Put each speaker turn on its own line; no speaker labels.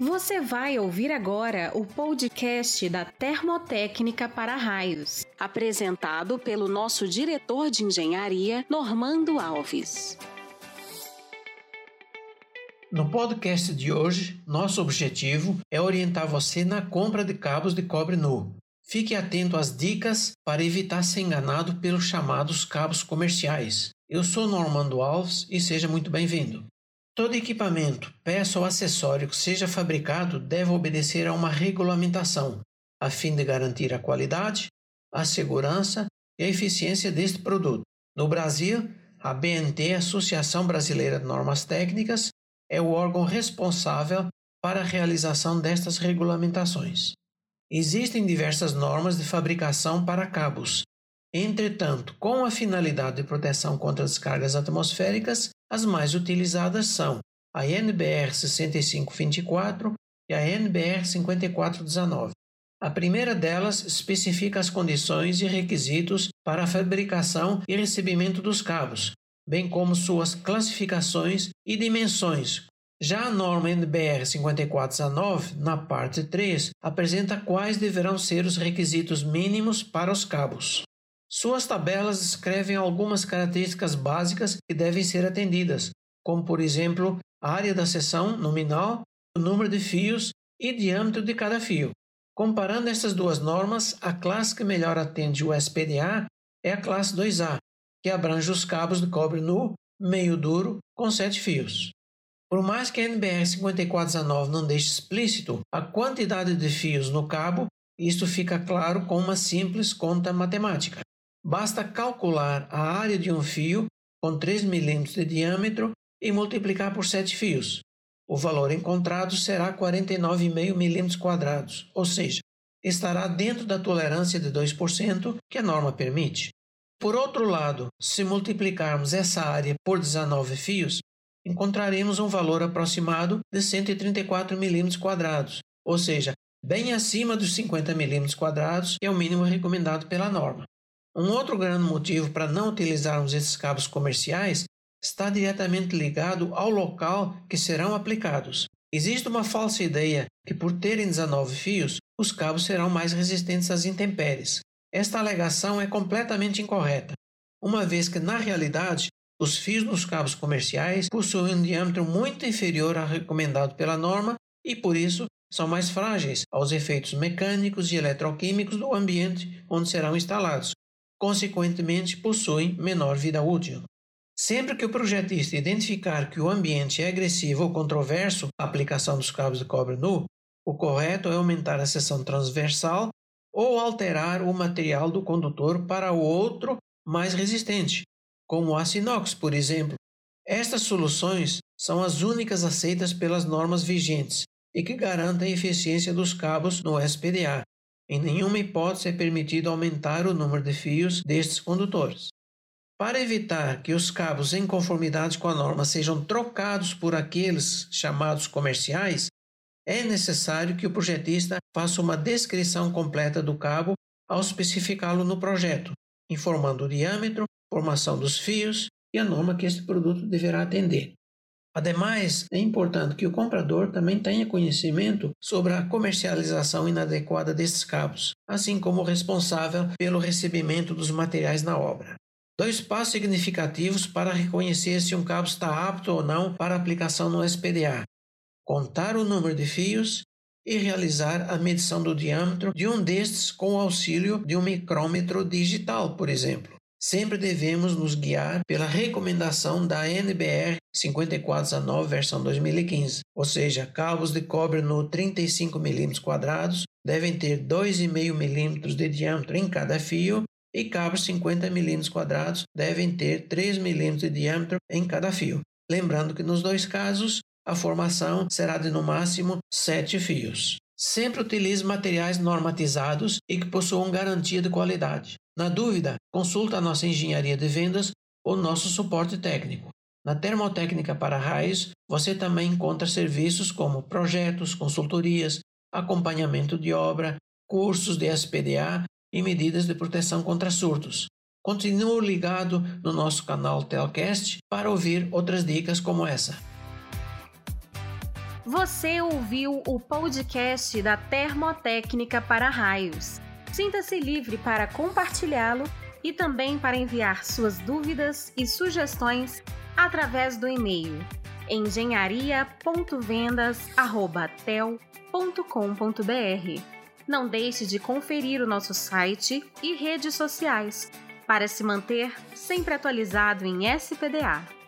Você vai ouvir agora o podcast da Termotécnica para Raios, apresentado pelo nosso diretor de engenharia, Normando Alves.
No podcast de hoje, nosso objetivo é orientar você na compra de cabos de cobre nu. Fique atento às dicas para evitar ser enganado pelos chamados cabos comerciais. Eu sou Normando Alves e seja muito bem-vindo. Todo equipamento, peça ou acessório que seja fabricado deve obedecer a uma regulamentação, a fim de garantir a qualidade, a segurança e a eficiência deste produto. No Brasil, a BNT, Associação Brasileira de Normas Técnicas, é o órgão responsável para a realização destas regulamentações. Existem diversas normas de fabricação para cabos. Entretanto, com a finalidade de proteção contra descargas atmosféricas, as mais utilizadas são a NBR 6524 e a NBR 5419. A primeira delas especifica as condições e requisitos para a fabricação e recebimento dos cabos, bem como suas classificações e dimensões. Já a norma NBR 5419, na parte 3, apresenta quais deverão ser os requisitos mínimos para os cabos. Suas tabelas descrevem algumas características básicas que devem ser atendidas, como por exemplo a área da seção nominal, o número de fios e diâmetro de cada fio. Comparando essas duas normas, a classe que melhor atende o SPDA é a classe 2A, que abrange os cabos de cobre nu, meio duro, com 7 fios. Por mais que a NBR 5419 não deixe explícito a quantidade de fios no cabo, isto fica claro com uma simples conta matemática. Basta calcular a área de um fio com 3 mm de diâmetro e multiplicar por 7 fios. O valor encontrado será 49,5 mm, ou seja, estará dentro da tolerância de 2% que a norma permite. Por outro lado, se multiplicarmos essa área por 19 fios, encontraremos um valor aproximado de 134 mm, ou seja, bem acima dos 50 mm, que é o mínimo recomendado pela norma. Um outro grande motivo para não utilizarmos esses cabos comerciais está diretamente ligado ao local que serão aplicados. Existe uma falsa ideia que, por terem 19 fios, os cabos serão mais resistentes às intempéries. Esta alegação é completamente incorreta, uma vez que, na realidade, os fios nos cabos comerciais possuem um diâmetro muito inferior ao recomendado pela norma e, por isso, são mais frágeis aos efeitos mecânicos e eletroquímicos do ambiente onde serão instalados, consequentemente possuem menor vida útil. Sempre que o projetista identificar que o ambiente é agressivo ou controverso à aplicação dos cabos de cobre nu, o correto é aumentar a seção transversal ou alterar o material do condutor para o outro mais resistente, como o aço inox, por exemplo. Estas soluções são as únicas aceitas pelas normas vigentes e que garantem a eficiência dos cabos no SPDA, em nenhuma hipótese é permitido aumentar o número de fios destes condutores. Para evitar que os cabos em conformidade com a norma sejam trocados por aqueles chamados comerciais, é necessário que o projetista faça uma descrição completa do cabo ao especificá-lo no projeto, informando o diâmetro, formação dos fios e a norma que este produto deverá atender. Ademais, é importante que o comprador também tenha conhecimento sobre a comercialização inadequada destes cabos, assim como o responsável pelo recebimento dos materiais na obra. Dois passos significativos para reconhecer se um cabo está apto ou não para aplicação no SPDA: contar o número de fios e realizar a medição do diâmetro de um destes com o auxílio de um micrômetro digital, por exemplo. Sempre devemos nos guiar pela recomendação da NBR 5419 versão 2015, ou seja, cabos de cobre no 35 mm quadrados devem ter 2,5 mm de diâmetro em cada fio e cabos 50 mm quadrados devem ter 3 mm de diâmetro em cada fio. Lembrando que nos dois casos a formação será de no máximo 7 fios. Sempre utilize materiais normatizados e que possuam garantia de qualidade. Na dúvida, consulta a nossa engenharia de vendas ou nosso suporte técnico. Na Termotécnica para Raios, você também encontra serviços como projetos, consultorias, acompanhamento de obra, cursos de SPDA e medidas de proteção contra surtos. Continue ligado no nosso canal Telcast para ouvir outras dicas como essa.
Você ouviu o podcast da Termotécnica para Raios. Sinta-se livre para compartilhá-lo e também para enviar suas dúvidas e sugestões através do e-mail engenharia.vendas@tel.com.br. Não deixe de conferir o nosso site e redes sociais para se manter sempre atualizado em SPDA.